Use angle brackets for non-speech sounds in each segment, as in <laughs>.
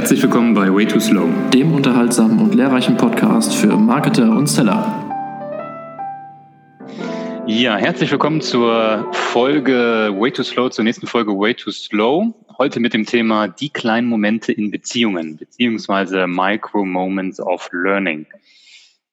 Herzlich willkommen bei Way Too Slow, dem unterhaltsamen und lehrreichen Podcast für Marketer und Seller. Ja, herzlich willkommen zur Folge Way Too Slow, zur nächsten Folge Way Too Slow. Heute mit dem Thema die kleinen Momente in Beziehungen, beziehungsweise Micro Moments of Learning.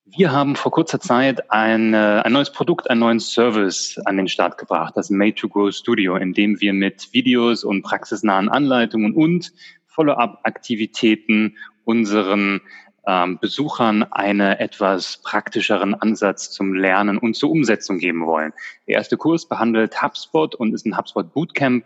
Wir haben vor kurzer Zeit ein, ein neues Produkt, einen neuen Service an den Start gebracht, das Made to Grow Studio, in dem wir mit Videos und praxisnahen Anleitungen und Follow-up-Aktivitäten unseren ähm, Besuchern einen etwas praktischeren Ansatz zum Lernen und zur Umsetzung geben wollen. Der erste Kurs behandelt HubSpot und ist ein HubSpot Bootcamp.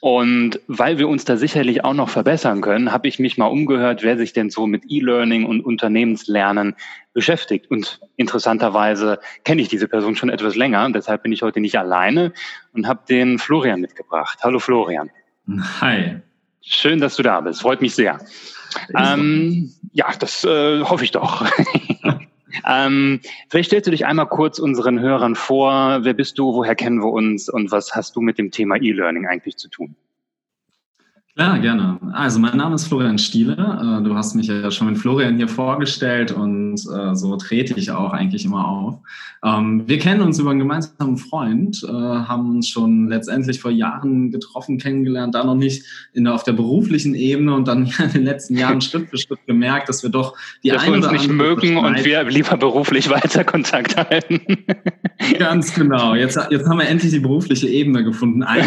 Und weil wir uns da sicherlich auch noch verbessern können, habe ich mich mal umgehört, wer sich denn so mit E-Learning und Unternehmenslernen beschäftigt. Und interessanterweise kenne ich diese Person schon etwas länger. Deshalb bin ich heute nicht alleine und habe den Florian mitgebracht. Hallo Florian. Hi. Schön, dass du da bist. Freut mich sehr. Ähm, ja, das äh, hoffe ich doch. <laughs> ähm, vielleicht stellst du dich einmal kurz unseren Hörern vor. Wer bist du? Woher kennen wir uns? Und was hast du mit dem Thema E-Learning eigentlich zu tun? Ja, gerne. Also mein Name ist Florian Stiele. Äh, du hast mich ja schon mit Florian hier vorgestellt und äh, so trete ich auch eigentlich immer auf. Ähm, wir kennen uns über einen gemeinsamen Freund, äh, haben uns schon letztendlich vor Jahren getroffen, kennengelernt, da noch nicht in der, auf der beruflichen Ebene und dann <laughs> in den letzten Jahren Schritt für Schritt gemerkt, dass wir doch die dass wir uns nicht mögen und wir lieber beruflich <laughs> weiter Kontakt halten. <laughs> Ganz genau. Jetzt, jetzt haben wir endlich die berufliche Ebene gefunden. Nein.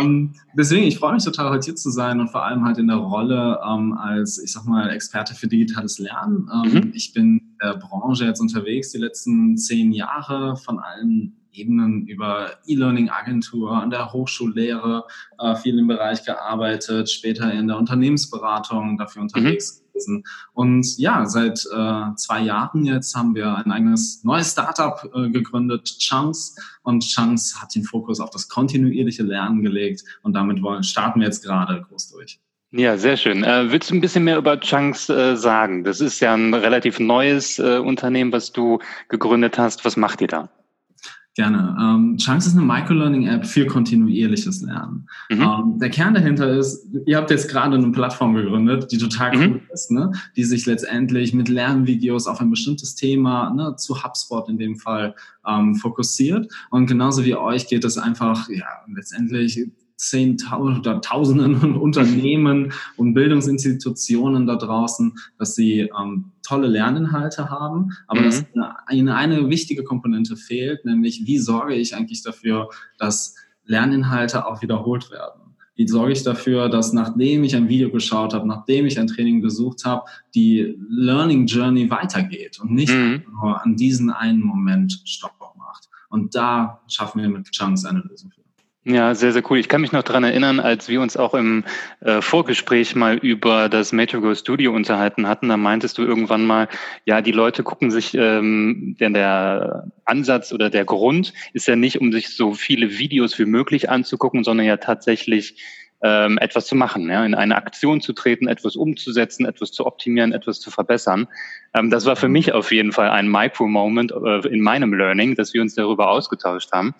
Ähm, deswegen, ich freue mich total, heute hier zu sein und vor allem halt in der Rolle ähm, als, ich sag mal, Experte für digitales Lernen. Ähm, mhm. Ich bin in der Branche jetzt unterwegs die letzten zehn Jahre von allen Ebenen über E-Learning-Agentur, an der Hochschullehre, äh, viel im Bereich gearbeitet, später in der Unternehmensberatung dafür unterwegs. Mhm gewesen. Und ja, seit äh, zwei Jahren jetzt haben wir ein eigenes neues Startup äh, gegründet, Chunks. Und Chunks hat den Fokus auf das kontinuierliche Lernen gelegt. Und damit wollen, starten wir jetzt gerade groß durch. Ja, sehr schön. Äh, willst du ein bisschen mehr über Chunks äh, sagen? Das ist ja ein relativ neues äh, Unternehmen, was du gegründet hast. Was macht ihr da? Gerne. Ähm, Chunks ist eine Microlearning-App für kontinuierliches Lernen. Mhm. Ähm, der Kern dahinter ist, ihr habt jetzt gerade eine Plattform gegründet, die total mhm. cool ist, ne? die sich letztendlich mit Lernvideos auf ein bestimmtes Thema, ne, zu HubSpot in dem Fall, ähm, fokussiert. Und genauso wie euch geht es einfach, ja, letztendlich Zehntausenden oder Tausenden Unternehmen und Bildungsinstitutionen da draußen, dass sie ähm, tolle Lerninhalte haben, aber mhm. dass eine, eine wichtige Komponente fehlt, nämlich wie sorge ich eigentlich dafür, dass Lerninhalte auch wiederholt werden? Wie sorge ich dafür, dass nachdem ich ein Video geschaut habe, nachdem ich ein Training besucht habe, die Learning Journey weitergeht und nicht mhm. nur an diesen einen Moment Stopp macht? Und da schaffen wir mit Chunks eine Lösung. Ja, sehr, sehr cool. Ich kann mich noch dran erinnern, als wir uns auch im äh, Vorgespräch mal über das Metro Studio unterhalten hatten, da meintest du irgendwann mal, ja, die Leute gucken sich, ähm, denn der Ansatz oder der Grund ist ja nicht, um sich so viele Videos wie möglich anzugucken, sondern ja tatsächlich ähm, etwas zu machen, ja, in eine Aktion zu treten, etwas umzusetzen, etwas zu optimieren, etwas zu verbessern. Ähm, das war für mich auf jeden Fall ein Micro-Moment äh, in meinem Learning, dass wir uns darüber ausgetauscht haben.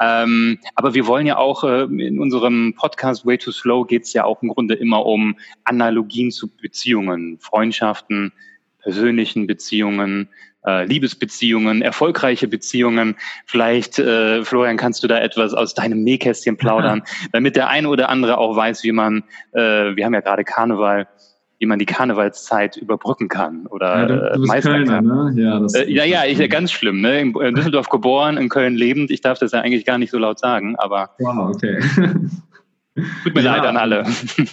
Ähm, aber wir wollen ja auch äh, in unserem Podcast Way Too Slow geht es ja auch im Grunde immer um Analogien zu Beziehungen, Freundschaften, persönlichen Beziehungen, äh, Liebesbeziehungen, erfolgreiche Beziehungen. Vielleicht, äh, Florian, kannst du da etwas aus deinem Nähkästchen plaudern, <laughs> damit der eine oder andere auch weiß, wie man, äh, wir haben ja gerade Karneval, wie man die Karnevalszeit überbrücken kann oder ja, du, du meistern Kölner. Ne? Ja, das äh, ja, ja, ich ja ganz schlimm. Ne? In Düsseldorf geboren, in Köln lebend. Ich darf das ja eigentlich gar nicht so laut sagen, aber. Wow, okay. <laughs> Tut mir ja. leid an alle.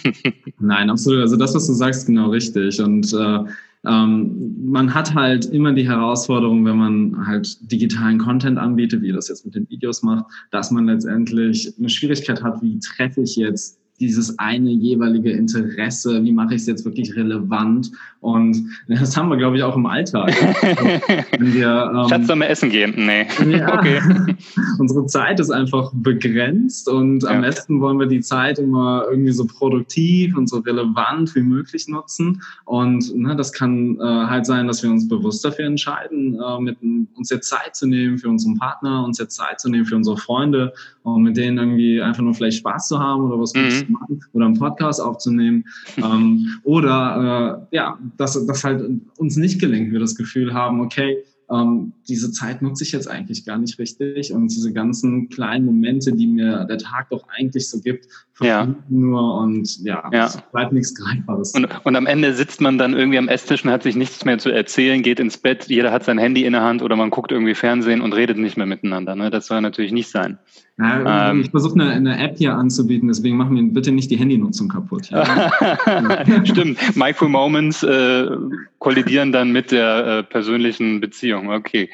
<laughs> Nein, absolut. Also das, was du sagst, genau richtig. Und äh, ähm, man hat halt immer die Herausforderung, wenn man halt digitalen Content anbietet, wie das jetzt mit den Videos macht, dass man letztendlich eine Schwierigkeit hat, wie treffe ich jetzt dieses eine jeweilige Interesse, wie mache ich es jetzt wirklich relevant? Und das haben wir, glaube ich, auch im Alltag. <laughs> Wenn wir, ähm, Schatz, sollen wir essen gehen? Nee. Ja, <laughs> okay. <laughs> Unsere Zeit ist einfach begrenzt und ja. am besten wollen wir die Zeit immer irgendwie so produktiv und so relevant wie möglich nutzen. Und ne, das kann äh, halt sein, dass wir uns bewusst dafür entscheiden, äh, mit uns jetzt Zeit zu nehmen für unseren Partner, uns jetzt Zeit zu nehmen für unsere Freunde und mit denen irgendwie einfach nur vielleicht Spaß zu haben oder was mhm. Machen oder einen Podcast aufzunehmen. ähm, oder äh, ja, dass das halt uns nicht gelingt, wir das Gefühl haben, okay, ähm, diese Zeit nutze ich jetzt eigentlich gar nicht richtig und diese ganzen kleinen Momente, die mir der Tag doch eigentlich so gibt, ja. nur und ja, ja. es bleibt nichts Greifbares. Und, und am Ende sitzt man dann irgendwie am Esstisch und hat sich nichts mehr zu erzählen, geht ins Bett, jeder hat sein Handy in der Hand oder man guckt irgendwie Fernsehen und redet nicht mehr miteinander. Ne? Das soll natürlich nicht sein. Ja, ähm, ich versuche eine, eine, App hier anzubieten, deswegen machen wir bitte nicht die Handynutzung kaputt. Ja. <laughs> <laughs> Stimmt, Micro-Moments äh, kollidieren dann mit der äh, persönlichen Beziehung. Okay.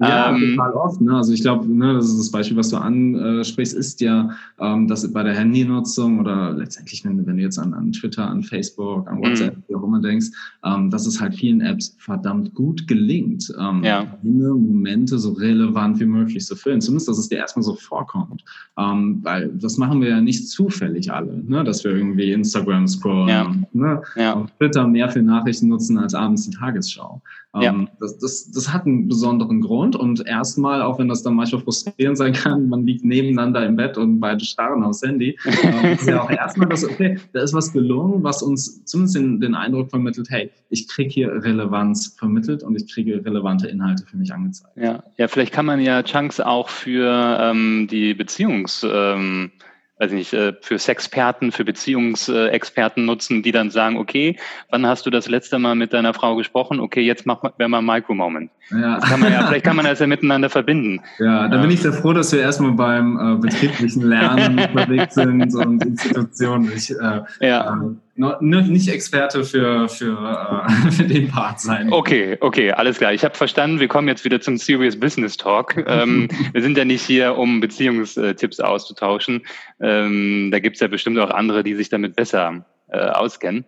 Ja, ähm, total oft. Ne? Also ich glaube, ne, das ist das Beispiel, was du ansprichst, ist ja, ähm, dass bei der Handynutzung oder letztendlich, wenn, wenn du jetzt an, an Twitter, an Facebook, an WhatsApp, mhm. wie auch immer denkst, ähm, dass es halt vielen Apps verdammt gut gelingt, ähm, ja. Momente so relevant wie möglich zu füllen. Zumindest, dass es dir erstmal so vorkommt. Ähm, weil das machen wir ja nicht zufällig alle, ne? dass wir irgendwie Instagram scrollen, ja. ne? Ja. auf Twitter mehr für Nachrichten nutzen als abends die Tagesschau. Ja. Ähm, das, das, das hat einen besonderen Grund und erstmal, auch wenn das dann manchmal frustrierend sein kann, man liegt nebeneinander im Bett und beide starren aufs Handy, <laughs> ähm, ist ja auch erstmal das, okay, da ist was gelungen, was uns zumindest den, den Eindruck vermittelt, hey, ich kriege hier Relevanz vermittelt und ich kriege relevante Inhalte für mich angezeigt. Ja, ja vielleicht kann man ja Chunks auch für ähm, die Beziehungs... Ähm weiß nicht, äh, für Sexperten, für Beziehungsexperten nutzen, die dann sagen, okay, wann hast du das letzte Mal mit deiner Frau gesprochen? Okay, jetzt mach wir mal Micro-Moment. Ja. kann ja, vielleicht kann man das ja miteinander verbinden. Ja, da bin ich sehr froh, dass wir erstmal beim äh, betrieblichen Lernen unterwegs sind und Institutionen. Ich, äh, ja. Äh, nicht Experte für, für, äh, <laughs> für den Part sein. Okay, okay, alles klar. Ich habe verstanden, wir kommen jetzt wieder zum Serious Business Talk. Ähm, <laughs> wir sind ja nicht hier, um Beziehungstipps auszutauschen. Ähm, da gibt's ja bestimmt auch andere, die sich damit besser äh, auskennen.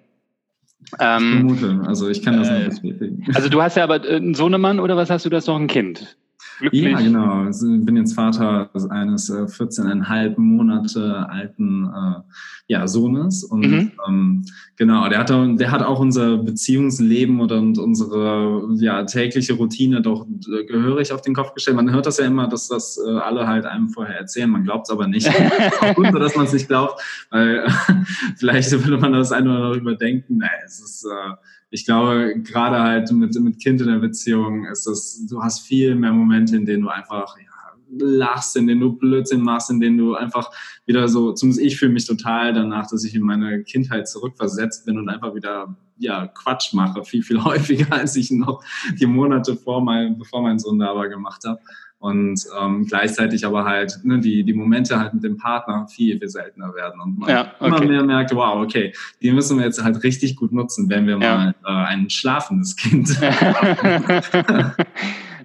Ähm, ich vermute, also ich kann das äh, nicht bestätigen. Also du hast ja aber äh, einen Sohnemann oder was hast du, das noch ein Kind? Glücklich. Ja, genau. Ich bin jetzt Vater eines äh, 14,5 Monate alten äh, ja, Sohnes. Und mhm. ähm, genau, der hat, der hat auch unser Beziehungsleben und, und unsere ja, tägliche Routine doch äh, gehörig auf den Kopf gestellt. Man hört das ja immer, dass das äh, alle halt einem vorher erzählen. Man glaubt es aber nicht. <laughs> auch gut, dass man es nicht glaubt, weil <laughs> vielleicht würde man das ein oder andere überdenken. Nein, es ist äh, ich glaube, gerade halt mit, mit Kind in der Beziehung ist es, du hast viel mehr Momente, in denen du einfach ja, lachst, in denen du Blödsinn machst, in denen du einfach wieder so, zumindest ich fühle mich total danach, dass ich in meine Kindheit zurückversetzt bin und einfach wieder ja, Quatsch mache, viel, viel <laughs> häufiger, als ich noch die Monate vor mein, bevor mein Sohn da war gemacht habe und ähm, gleichzeitig aber halt ne, die, die Momente halt mit dem Partner viel, viel seltener werden und man ja, okay. immer mehr merkt, wow, okay, die müssen wir jetzt halt richtig gut nutzen, wenn wir ja. mal äh, ein schlafendes Kind haben. <laughs>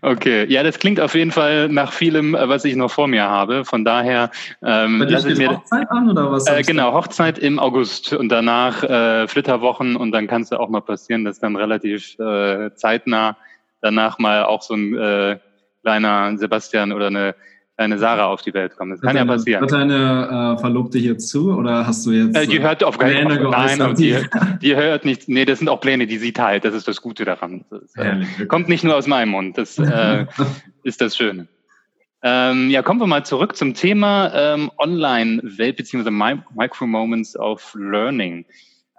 Okay, ja, das klingt auf jeden Fall nach vielem, äh, was ich noch vor mir habe. Von daher ähm, lasse ich mir Hochzeit an oder was? Äh, genau, Hochzeit im August und danach äh, Flitterwochen und dann kann es ja auch mal passieren, dass dann relativ äh, zeitnah danach mal auch so ein äh, kleiner Sebastian oder eine kleine Sarah auf die Welt kommt. Das kann deine, ja passieren. Hört deine äh, Verlobte hier zu oder hast du jetzt äh, die hört auf Pläne Nein, und die, <laughs> die hört nicht. Nee, das sind auch Pläne, die sie teilt. Das ist das Gute daran. Das äh, kommt nicht nur aus meinem Mund. Das äh, <laughs> ist das Schöne. Ähm, ja, kommen wir mal zurück zum Thema ähm, Online-Welt beziehungsweise Micro-Moments of Learning.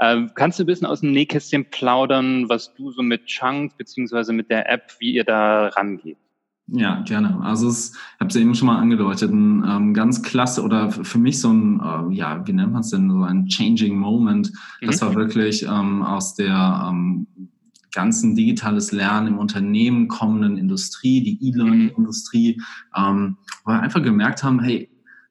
Ähm, kannst du ein bisschen aus dem Nähkästchen plaudern, was du so mit Chunks beziehungsweise mit der App, wie ihr da rangeht? Ja, gerne. Also es, ich habe es eben schon mal angedeutet, ein ähm, ganz klasse oder für mich so ein, äh, ja, wie nennt man es denn, so ein Changing Moment. Das mhm. war wirklich ähm, aus der ähm, ganzen digitales Lernen im Unternehmen kommenden Industrie, die E-Learning-Industrie, ähm, wo wir einfach gemerkt haben, hey,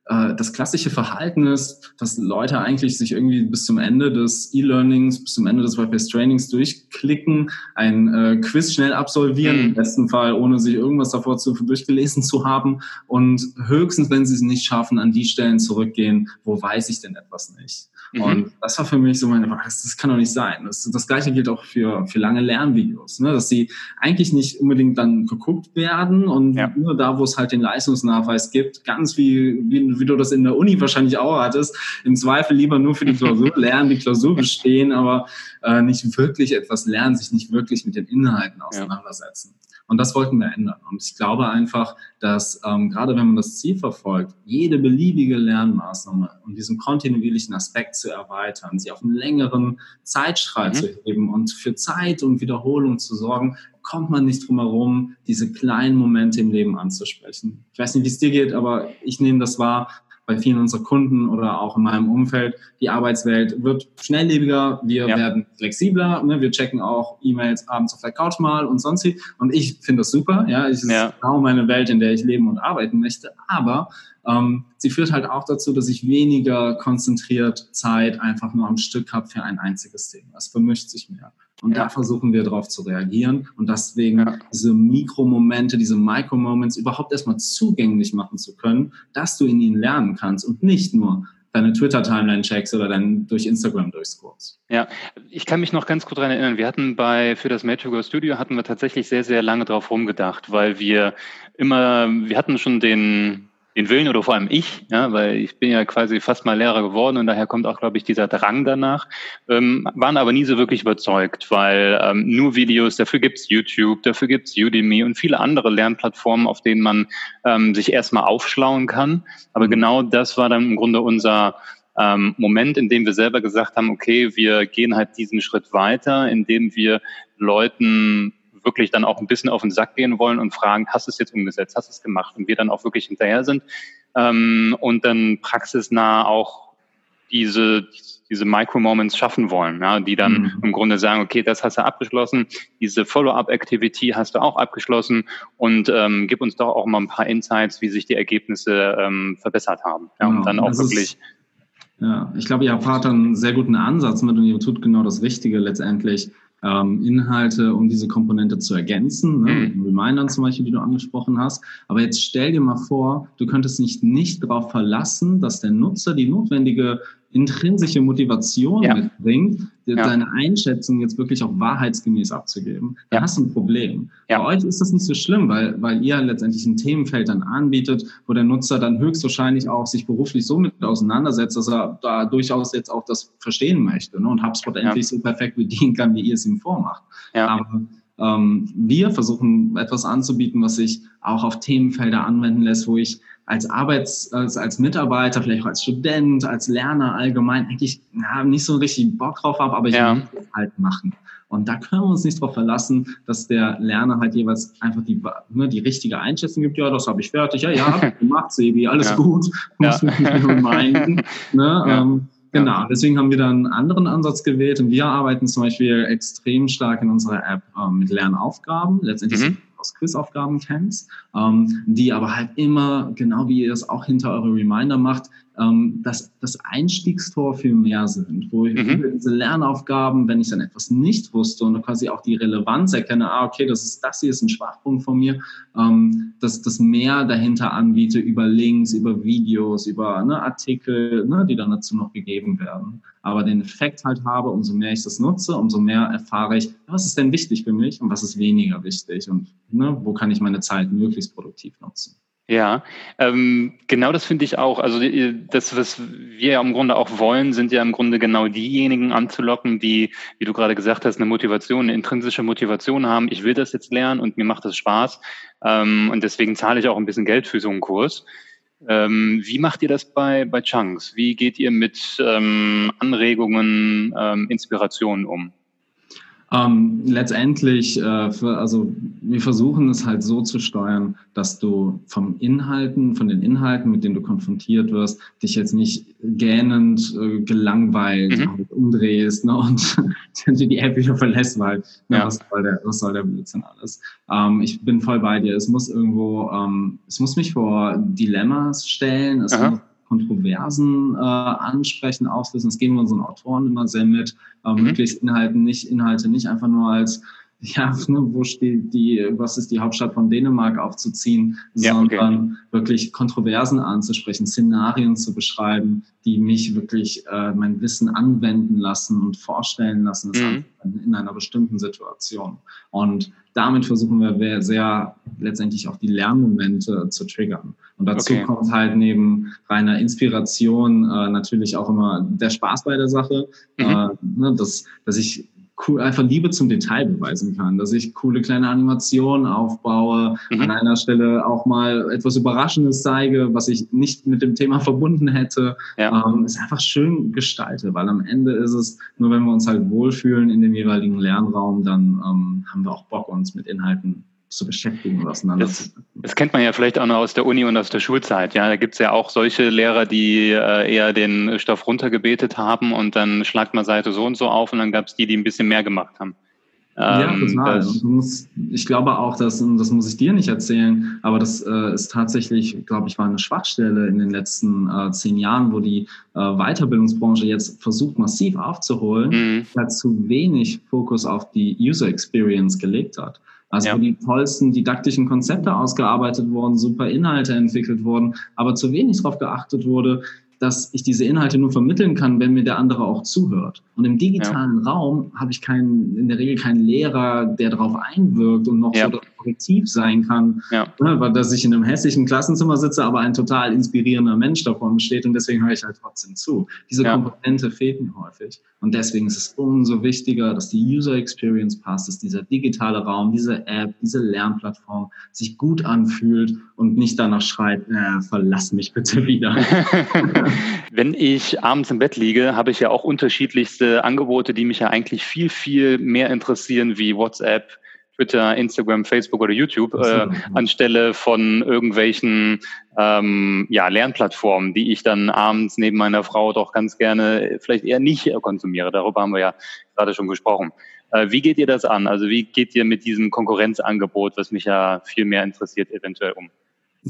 äh, das klassische Verhalten ist, dass Leute eigentlich sich irgendwie bis zum Ende des E-Learnings, bis zum Ende des Web-Based Trainings durchklicken, ein äh, Quiz schnell absolvieren, mhm. im besten Fall ohne sich irgendwas davor zu, durchgelesen zu haben und höchstens, wenn sie es nicht schaffen, an die Stellen zurückgehen, wo weiß ich denn etwas nicht. Mhm. Und das war für mich so meine, das, das kann doch nicht sein. Das, das gleiche gilt auch für, für lange Lernvideos, ne? dass sie eigentlich nicht unbedingt dann geguckt werden und ja. nur da, wo es halt den Leistungsnachweis gibt, ganz wie, wie, wie du das in der Uni wahrscheinlich auch hattest, im Zweifel lieber nur für die Klausur <laughs> lernen, die Klausur bestehen, aber äh, nicht wirklich etwas lernen, sich nicht wirklich mit den Inhalten auseinandersetzen. Ja. Und das wollten wir ändern. Und ich glaube einfach, dass ähm, gerade wenn man das Ziel verfolgt, jede beliebige Lernmaßnahme um diesen kontinuierlichen Aspekt zu erweitern, sie auf einen längeren Zeitstrahl mhm. zu heben und für Zeit und Wiederholung zu sorgen, kommt man nicht drum herum, diese kleinen Momente im Leben anzusprechen. Ich weiß nicht, wie es dir geht, aber ich nehme das wahr bei vielen unserer Kunden oder auch in meinem Umfeld. Die Arbeitswelt wird schnelllebiger, wir ja. werden flexibler, ne? wir checken auch E-Mails abends auf der Couch mal und sonst wie. Und ich finde das super, ja, es ist ja. genau meine Welt, in der ich leben und arbeiten möchte. Aber ähm, sie führt halt auch dazu, dass ich weniger konzentriert Zeit einfach nur am Stück habe für ein einziges Thema. Es vermischt sich mehr. Und ja. da versuchen wir darauf zu reagieren und deswegen ja. diese Mikromomente, diese Micro-Moments überhaupt erstmal zugänglich machen zu können, dass du in ihnen lernen kannst und nicht nur deine Twitter-Timeline checkst oder dann durch Instagram durchscrollst. Ja, ich kann mich noch ganz gut daran erinnern. Wir hatten bei, für das Go Studio hatten wir tatsächlich sehr, sehr lange drauf rumgedacht, weil wir immer, wir hatten schon den, den Willen oder vor allem ich, ja, weil ich bin ja quasi fast mal Lehrer geworden und daher kommt auch, glaube ich, dieser Drang danach, ähm, waren aber nie so wirklich überzeugt, weil ähm, nur Videos, dafür gibt's YouTube, dafür gibt's Udemy und viele andere Lernplattformen, auf denen man ähm, sich erstmal aufschlauen kann. Aber mhm. genau das war dann im Grunde unser ähm, Moment, in dem wir selber gesagt haben, okay, wir gehen halt diesen Schritt weiter, indem wir Leuten wirklich dann auch ein bisschen auf den Sack gehen wollen und fragen, hast du es jetzt umgesetzt, hast du es gemacht? Und wir dann auch wirklich hinterher sind ähm, und dann praxisnah auch diese, diese Micro-Moments schaffen wollen, ja, die dann mhm. im Grunde sagen, okay, das hast du abgeschlossen, diese Follow-up-Activity hast du auch abgeschlossen und ähm, gib uns doch auch mal ein paar Insights, wie sich die Ergebnisse ähm, verbessert haben. Ja, genau. und dann auch das wirklich. Ist, ja, ich glaube, ihr fahrt einen sehr guten Ansatz mit und ihr tut genau das Richtige letztendlich ähm, Inhalte, um diese Komponente zu ergänzen, ne, mit mhm. Remindern zum Beispiel, die du angesprochen hast. Aber jetzt stell dir mal vor, du könntest nicht nicht darauf verlassen, dass der Nutzer die notwendige intrinsische Motivation ja. mitbringt, ja. deine Einschätzung jetzt wirklich auch wahrheitsgemäß abzugeben, dann ja. hast du ein Problem. Bei euch ist das nicht so schlimm, weil, weil ihr letztendlich ein Themenfeld dann anbietet, wo der Nutzer dann höchstwahrscheinlich auch sich beruflich so mit auseinandersetzt, dass er da durchaus jetzt auch das verstehen möchte ne? und HubSpot endlich so perfekt bedienen kann, wie ihr es ihm vormacht. Aber ähm, wir versuchen etwas anzubieten, was sich auch auf Themenfelder anwenden lässt, wo ich als Arbeits-, als, als Mitarbeiter, vielleicht auch als Student, als Lerner allgemein eigentlich ja, nicht so richtig Bock drauf habe, aber ich ja. will es halt machen. Und da können wir uns nicht darauf verlassen, dass der Lerner halt jeweils einfach die, ne, die richtige Einschätzung gibt. Ja, das habe ich fertig. Ja, ja, <laughs> hab ich gemacht, Sebi, alles ja. gut. Muss ja. mich nicht. <laughs> Ne? Ja. Ähm, Genau, deswegen haben wir dann einen anderen Ansatz gewählt und wir arbeiten zum Beispiel extrem stark in unserer App ähm, mit Lernaufgaben, letztendlich mhm. aus Quizaufgaben kennst, ähm, die aber halt immer, genau wie ihr es auch hinter eure Reminder macht, ähm, das, das Einstiegstor für mehr sind, wo ich mhm. diese Lernaufgaben, wenn ich dann etwas nicht wusste und quasi auch die Relevanz erkenne, ah, okay, das ist das hier ist ein Schwachpunkt von mir, ähm, dass das mehr dahinter anbiete über Links, über Videos, über ne, Artikel, ne, die dann dazu noch gegeben werden. Aber den Effekt halt habe, umso mehr ich das nutze, umso mehr erfahre ich, was ist denn wichtig für mich und was ist weniger wichtig und ne, wo kann ich meine Zeit möglichst produktiv nutzen. Ja, ähm, genau das finde ich auch. Also das, was wir ja im Grunde auch wollen, sind ja im Grunde genau diejenigen anzulocken, die, wie du gerade gesagt hast, eine Motivation, eine intrinsische Motivation haben. Ich will das jetzt lernen und mir macht das Spaß. Ähm, und deswegen zahle ich auch ein bisschen Geld für so einen Kurs. Ähm, wie macht ihr das bei, bei Chunks? Wie geht ihr mit ähm, Anregungen, ähm, Inspirationen um? Ähm, letztendlich, äh, für, also wir versuchen es halt so zu steuern, dass du vom Inhalten, von den Inhalten, mit denen du konfrontiert wirst, dich jetzt nicht gähnend, äh, gelangweilt mhm. halt umdrehst ne, und <laughs> die App wieder verlässt, weil ne, ja. was, soll der, was soll der Blödsinn alles. Ähm, ich bin voll bei dir. Es muss irgendwo, ähm, es muss mich vor Dilemmas stellen, es Aha. muss Kontroversen äh, ansprechen, auslösen. Das gehen wir unseren Autoren immer sehr mit. Äh, mhm. Möglichst Inhalte nicht, Inhalte nicht einfach nur als ja, <laughs> ne, wo steht die, was ist die Hauptstadt von Dänemark aufzuziehen, ja, sondern okay. wirklich Kontroversen anzusprechen, Szenarien zu beschreiben, die mich wirklich äh, mein Wissen anwenden lassen und vorstellen lassen, mhm. in einer bestimmten Situation. Und damit versuchen wir sehr letztendlich auch die Lernmomente zu triggern. Und dazu okay. kommt halt neben reiner Inspiration äh, natürlich auch immer der Spaß bei der Sache, mhm. äh, ne, dass, dass ich cool, einfach Liebe zum Detail beweisen kann, dass ich coole kleine Animationen aufbaue, mhm. an einer Stelle auch mal etwas Überraschendes zeige, was ich nicht mit dem Thema verbunden hätte. Ja. Ähm, ist einfach schön gestaltet, weil am Ende ist es, nur wenn wir uns halt wohlfühlen in dem jeweiligen Lernraum, dann ähm, haben wir auch Bock, uns mit Inhalten zu beschäftigen und auseinanderzusetzen. Das, das, kennt man ja vielleicht auch noch aus der Uni und aus der Schulzeit. Ja, da gibt's ja auch solche Lehrer, die äh, eher den Stoff runtergebetet haben und dann schlagt man Seite so und so auf und dann gab's die, die ein bisschen mehr gemacht haben. Ja, ähm, total. Musst, ich glaube auch, dass, und das muss ich dir nicht erzählen, aber das äh, ist tatsächlich, glaube ich, war eine Schwachstelle in den letzten äh, zehn Jahren, wo die äh, Weiterbildungsbranche jetzt versucht, massiv aufzuholen, mhm. weil zu wenig Fokus auf die User Experience gelegt hat. Also ja. wo die tollsten didaktischen Konzepte ausgearbeitet wurden, super Inhalte entwickelt wurden, aber zu wenig darauf geachtet wurde, dass ich diese Inhalte nur vermitteln kann, wenn mir der andere auch zuhört. Und im digitalen ja. Raum habe ich keinen, in der Regel keinen Lehrer, der darauf einwirkt und noch ja. so korrektiv sein kann, ja. ne, weil dass ich in einem hässlichen Klassenzimmer sitze, aber ein total inspirierender Mensch davon steht und deswegen höre ich halt trotzdem zu. Diese ja. Komponente fehlt mir häufig. Und deswegen ist es umso wichtiger, dass die User Experience passt, dass dieser digitale Raum, diese App, diese Lernplattform sich gut anfühlt und nicht danach schreit, äh, verlass mich bitte wieder. <laughs> <laughs> Wenn ich abends im Bett liege, habe ich ja auch unterschiedlichste Angebote, die mich ja eigentlich viel, viel mehr interessieren, wie WhatsApp, Twitter, Instagram, Facebook oder YouTube, äh, anstelle von irgendwelchen ähm, ja, Lernplattformen, die ich dann abends neben meiner Frau doch ganz gerne vielleicht eher nicht konsumiere. Darüber haben wir ja gerade schon gesprochen. Äh, wie geht ihr das an? Also wie geht ihr mit diesem Konkurrenzangebot, was mich ja viel mehr interessiert, eventuell um?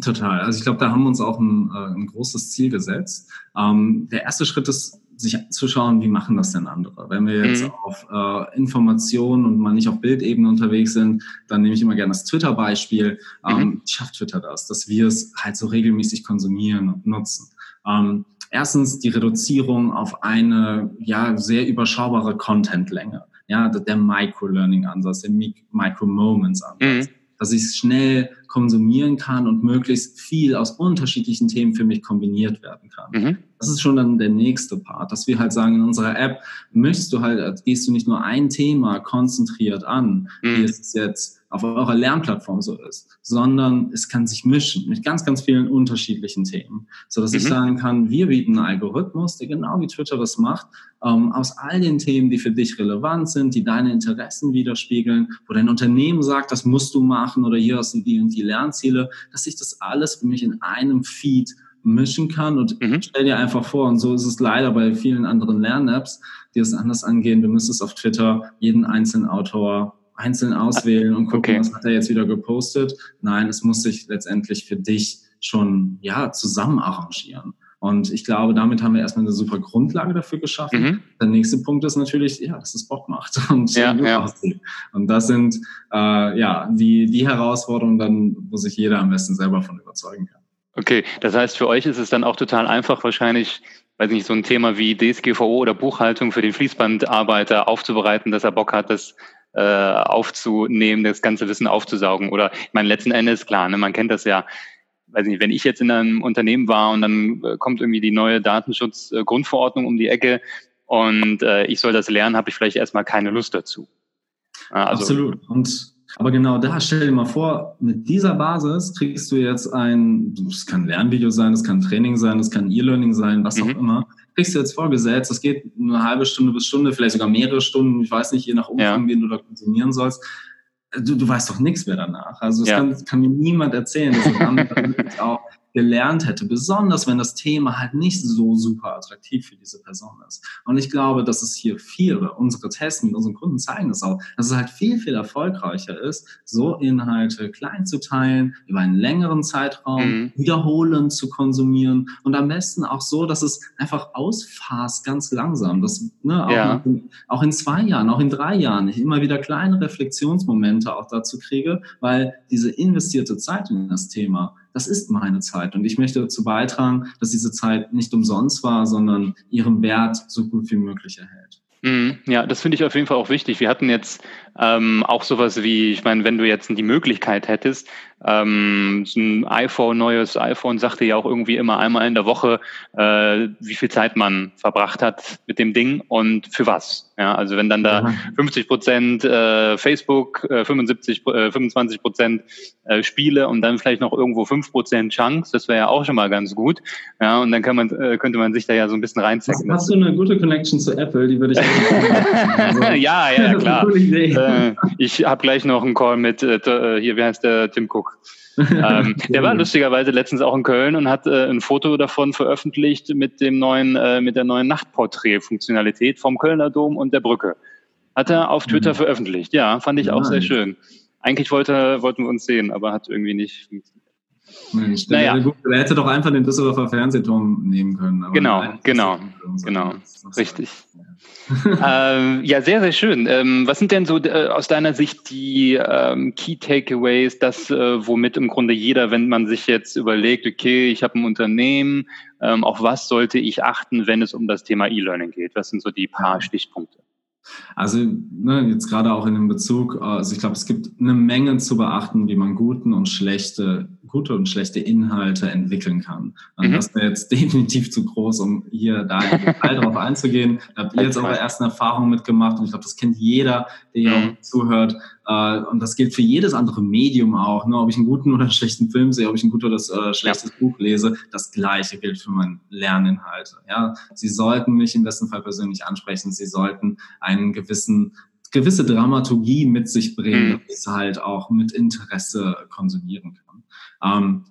Total. Also ich glaube, da haben wir uns auch ein, äh, ein großes Ziel gesetzt. Ähm, der erste Schritt ist, sich zu schauen, wie machen das denn andere. Wenn wir jetzt mhm. auf äh, Informationen und mal nicht auf Bildebene unterwegs sind, dann nehme ich immer gerne das Twitter-Beispiel. Ähm, mhm. Schafft Twitter das, dass wir es halt so regelmäßig konsumieren und nutzen. Ähm, erstens die Reduzierung auf eine ja sehr überschaubare Content-Länge. Ja, der Micro-Learning-Ansatz, der Micro-Moments-Ansatz. Mhm dass ich es schnell konsumieren kann und möglichst viel aus unterschiedlichen Themen für mich kombiniert werden kann. Mhm. Das ist schon dann der nächste Part, dass wir halt sagen, in unserer App möchtest du halt, gehst du nicht nur ein Thema konzentriert an, mhm. wie es jetzt auf eurer Lernplattform so ist, sondern es kann sich mischen mit ganz, ganz vielen unterschiedlichen Themen, so dass mhm. ich sagen kann, wir bieten einen Algorithmus, der genau wie Twitter das macht, ähm, aus all den Themen, die für dich relevant sind, die deine Interessen widerspiegeln, wo dein Unternehmen sagt, das musst du machen oder hier hast du die und die Lernziele, dass sich das alles für mich in einem Feed mischen kann und mhm. stell dir einfach vor, und so ist es leider bei vielen anderen Lern-Apps, die es anders angehen, du müsstest auf Twitter jeden einzelnen Autor einzeln auswählen und gucken, okay. was hat er jetzt wieder gepostet. Nein, es muss sich letztendlich für dich schon ja zusammen arrangieren. Und ich glaube, damit haben wir erstmal eine super Grundlage dafür geschaffen. Mhm. Der nächste Punkt ist natürlich, ja, dass es Bock macht <laughs> und ja, ja. Und das sind äh, ja die, die Herausforderungen, dann, wo sich jeder am besten selber von überzeugen kann. Okay, das heißt, für euch ist es dann auch total einfach, wahrscheinlich, weiß nicht, so ein Thema wie DSGVO oder Buchhaltung für den Fließbandarbeiter aufzubereiten, dass er Bock hat, das äh, aufzunehmen, das ganze Wissen aufzusaugen. Oder ich meine, letzten Endes, klar, ne, man kennt das ja, weiß nicht, wenn ich jetzt in einem Unternehmen war und dann äh, kommt irgendwie die neue Datenschutzgrundverordnung um die Ecke und äh, ich soll das lernen, habe ich vielleicht erstmal keine Lust dazu. Also, Absolut. Und aber genau da, stell dir mal vor, mit dieser Basis kriegst du jetzt ein, das kann ein Lernvideo sein, das kann Training sein, das kann E-Learning sein, was mhm. auch immer. Kriegst du jetzt vorgesetzt, das geht eine halbe Stunde bis Stunde, vielleicht sogar mehrere Stunden, ich weiß nicht, je nach Umfang, ja. wie du da konsumieren sollst. Du, du weißt doch nichts mehr danach. Also es ja. kann, kann, mir niemand erzählen, dass es <laughs> auch gelernt hätte, besonders wenn das Thema halt nicht so super attraktiv für diese Person ist. Und ich glaube, dass es hier viel, unsere Tests mit unseren Kunden zeigen das auch, dass es halt viel, viel erfolgreicher ist, so Inhalte klein zu teilen, über einen längeren Zeitraum, mhm. wiederholend zu konsumieren und am besten auch so, dass es einfach ausfasst ganz langsam, dass ne, auch, ja. in, auch in zwei Jahren, auch in drei Jahren ich immer wieder kleine Reflexionsmomente auch dazu kriege, weil diese investierte Zeit in das Thema das ist meine Zeit. Und ich möchte dazu beitragen, dass diese Zeit nicht umsonst war, sondern ihren Wert so gut wie möglich erhält. Mhm. Ja, das finde ich auf jeden Fall auch wichtig. Wir hatten jetzt Ähm, auch sowas wie, ich meine, wenn du jetzt die Möglichkeit hättest, ähm, so ein iPhone, neues iPhone sagte ja auch irgendwie immer einmal in der Woche, äh, wie viel Zeit man verbracht hat mit dem Ding und für was. Ja, also wenn dann da ja. 50 Prozent äh, Facebook, äh, 75, äh, 25 Prozent äh, Spiele und dann vielleicht noch irgendwo 5 Prozent Chunks, das wäre ja auch schon mal ganz gut. Ja, und dann kann man, äh, könnte man sich da ja so ein bisschen reinzecken. Hast, hast du eine gute Connection zu Apple? Die würde ich <laughs> also, Ja, ja, klar. <laughs> äh, ich habe gleich noch einen Call mit, äh, äh, hier, wie heißt der, Tim Cook ähm, <laughs> der war lustigerweise letztens auch in Köln und hat äh, ein Foto davon veröffentlicht mit dem neuen, äh, mit der neuen Nachtporträt-Funktionalität vom Kölner Dom und der Brücke. Hat er auf Twitter mhm. veröffentlicht. Ja, fand ich auch sehr schön. Eigentlich wollte, wollten wir uns sehen, aber hat irgendwie nicht funktioniert. Mensch, naja. der hätte doch einfach den Düsseldorfer Fernsehturm nehmen können. genau, genau, genau, richtig. <laughs> ähm, ja, sehr, sehr schön. Ähm, was sind denn so äh, aus deiner Sicht die ähm, Key Takeaways, das, äh, womit im Grunde jeder, wenn man sich jetzt überlegt, okay, ich habe ein Unternehmen, ähm, auf was sollte ich achten, wenn es um das Thema E-Learning geht? Was sind so die paar Stichpunkte? Also ne, jetzt gerade auch in dem Bezug, also ich glaube, es gibt eine Menge zu beachten, wie man guten und schlechte, gute und schlechte Inhalte entwickeln kann. Und mhm. das wäre jetzt <laughs> definitiv zu groß, um hier da im Detail drauf einzugehen. Da habt ihr jetzt eure ersten Erfahrungen mitgemacht und ich glaube, das kennt jeder, der hier mhm. auch zuhört. Äh, und das gilt für jedes andere Medium auch. Ne? Ob ich einen guten oder einen schlechten Film sehe, ob ich ein gutes oder äh, schlechtes. Buch lese, das Gleiche gilt für meine Lerninhalte. Ja? Sie sollten mich im besten Fall persönlich ansprechen. Sie sollten einen gewissen gewisse Dramaturgie mit sich bringen, dass ich es halt auch mit Interesse konsumieren kann. Ähm,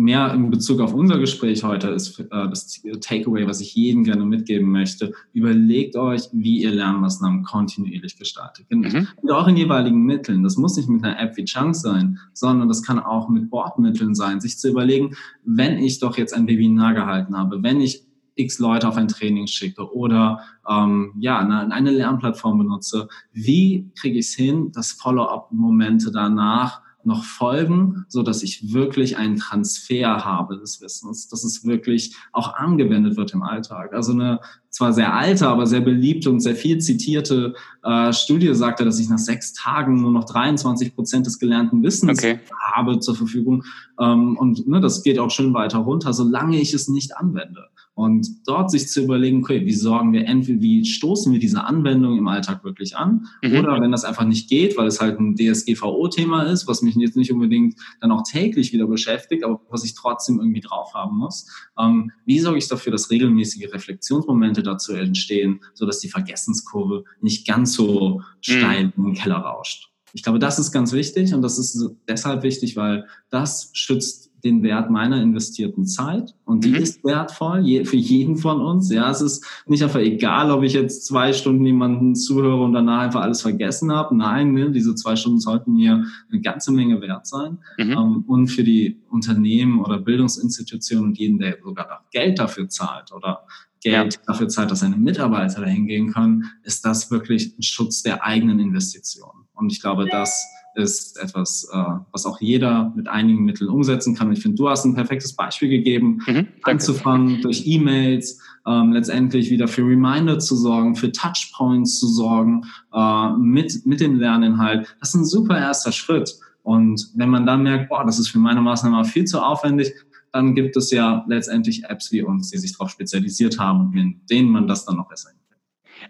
mehr in Bezug auf unser Gespräch heute ist äh, das Takeaway, was ich jedem gerne mitgeben möchte. Überlegt euch, wie ihr Lernmaßnahmen kontinuierlich gestaltet. Mhm. Mit euren jeweiligen Mitteln. Das muss nicht mit einer App wie Chunks sein, sondern das kann auch mit Bordmitteln sein. Sich zu überlegen, wenn ich doch jetzt ein Webinar gehalten habe, wenn ich x Leute auf ein Training schicke oder ähm, ja eine, eine Lernplattform benutze, wie kriege ich es hin, dass Follow-up-Momente danach noch folgen, so dass ich wirklich einen Transfer habe des Wissens, dass es wirklich auch angewendet wird im Alltag. Also eine zwar sehr alte, aber sehr beliebte und sehr viel zitierte äh, Studie sagte, dass ich nach sechs Tagen nur noch 23 Prozent des gelernten Wissens okay. habe zur Verfügung. Ähm, und ne, das geht auch schön weiter runter, solange ich es nicht anwende. Und dort sich zu überlegen, okay, wie sorgen wir entweder, wie stoßen wir diese Anwendung im Alltag wirklich an? Mhm. Oder wenn das einfach nicht geht, weil es halt ein DSGVO-Thema ist, was mich jetzt nicht unbedingt dann auch täglich wieder beschäftigt, aber was ich trotzdem irgendwie drauf haben muss. Ähm, wie sorge ich dafür, dass regelmäßige Reflexionsmomente dazu entstehen, sodass die Vergessenskurve nicht ganz so steil mhm. in den Keller rauscht? Ich glaube, das ist ganz wichtig und das ist deshalb wichtig, weil das schützt den Wert meiner investierten Zeit und die mhm. ist wertvoll je, für jeden von uns. Ja, es ist nicht einfach egal, ob ich jetzt zwei Stunden jemanden zuhöre und danach einfach alles vergessen habe. Nein, ne, diese zwei Stunden sollten mir eine ganze Menge wert sein. Mhm. Ähm, und für die Unternehmen oder Bildungsinstitutionen und jeden, der sogar Geld dafür zahlt oder Geld ja. dafür zahlt, dass seine Mitarbeiter dahin gehen können, ist das wirklich ein Schutz der eigenen Investitionen. Und ich glaube, dass ist etwas, äh, was auch jeder mit einigen Mitteln umsetzen kann. ich finde, du hast ein perfektes Beispiel gegeben, mhm, anzufangen durch E-Mails, ähm, letztendlich wieder für Reminder zu sorgen, für Touchpoints zu sorgen, äh, mit, mit dem Lerninhalt. Das ist ein super erster Schritt. Und wenn man dann merkt, boah, das ist für meine Maßnahme viel zu aufwendig, dann gibt es ja letztendlich Apps wie uns, die sich darauf spezialisiert haben und mit denen man das dann noch besser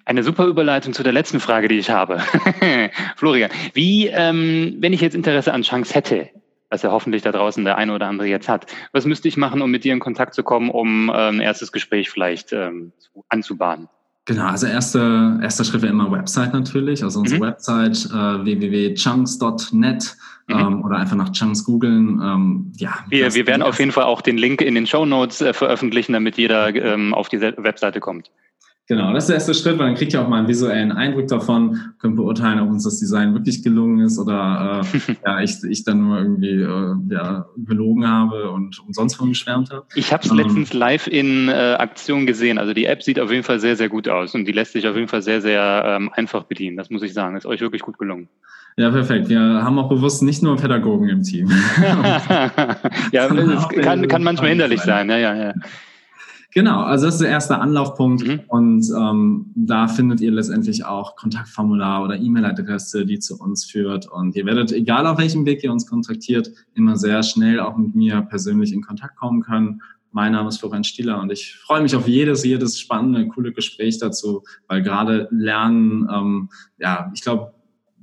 eine super Überleitung zu der letzten Frage, die ich habe. <laughs> Florian, wie, ähm, wenn ich jetzt Interesse an Chance hätte, was ja hoffentlich da draußen der eine oder andere jetzt hat, was müsste ich machen, um mit dir in Kontakt zu kommen, um ähm, ein erstes Gespräch vielleicht ähm, anzubahnen? Genau, also erster erster Schritt wäre immer Website natürlich, also unsere mhm. Website äh, www.chunks.net mhm. ähm, oder einfach nach Chunks googeln. Ähm, ja, wir, wir werden auf jeden Fall auch den Link in den Show Notes äh, veröffentlichen, damit jeder ähm, auf die Webseite kommt. Genau, das ist der erste Schritt, weil dann kriegt ihr auch mal einen visuellen Eindruck davon, könnt beurteilen, ob uns das Design wirklich gelungen ist oder äh, <laughs> ja, ich, ich dann nur irgendwie äh, ja, gelogen habe und umsonst von geschwärmt habe. Ich habe es ähm, letztens live in äh, Aktion gesehen. Also die App sieht auf jeden Fall sehr, sehr gut aus und die lässt sich auf jeden Fall sehr, sehr ähm, einfach bedienen. Das muss ich sagen. Ist euch wirklich gut gelungen. Ja, perfekt. Wir haben auch bewusst nicht nur Pädagogen im Team. <laughs> <laughs> ja, es kann, kann manchmal hinderlich sein. Ja, ja, ja. Genau, also das ist der erste Anlaufpunkt mhm. und ähm, da findet ihr letztendlich auch Kontaktformular oder E-Mail-Adresse, die zu uns führt und ihr werdet, egal auf welchem Weg ihr uns kontaktiert, immer sehr schnell auch mit mir persönlich in Kontakt kommen können. Mein Name ist Florian Stieler und ich freue mich auf jedes, jedes spannende, coole Gespräch dazu, weil gerade Lernen, ähm, ja, ich glaube,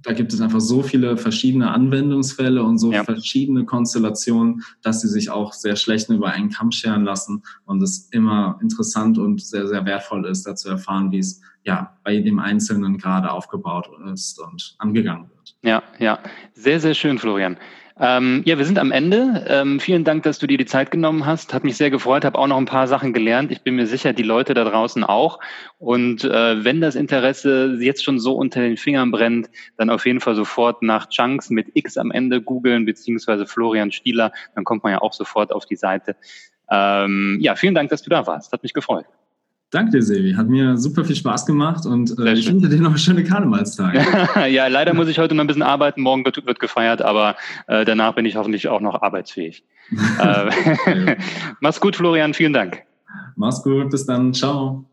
da gibt es einfach so viele verschiedene Anwendungsfälle und so ja. verschiedene Konstellationen, dass sie sich auch sehr schlecht über einen Kamm scheren lassen und es immer interessant und sehr, sehr wertvoll ist, da zu erfahren, wie es ja bei dem Einzelnen gerade aufgebaut ist und angegangen wird. Ja, ja, sehr, sehr schön, Florian. Ähm, ja, wir sind am Ende. Ähm, vielen Dank, dass du dir die Zeit genommen hast. Hat mich sehr gefreut, habe auch noch ein paar Sachen gelernt. Ich bin mir sicher, die Leute da draußen auch. Und äh, wenn das Interesse jetzt schon so unter den Fingern brennt, dann auf jeden Fall sofort nach Chunks mit X am Ende googeln, beziehungsweise Florian Stieler. Dann kommt man ja auch sofort auf die Seite. Ähm, ja, vielen Dank, dass du da warst. Hat mich gefreut. Danke dir, Sevi. Hat mir super viel Spaß gemacht und äh, ich wünsche dir noch schöne Karnevalstage. <laughs> ja, leider muss ich heute noch ein bisschen arbeiten. Morgen wird, wird gefeiert, aber äh, danach bin ich hoffentlich auch noch arbeitsfähig. <laughs> äh, <laughs> Mach's gut, Florian. Vielen Dank. Mach's gut. Bis dann. Ciao.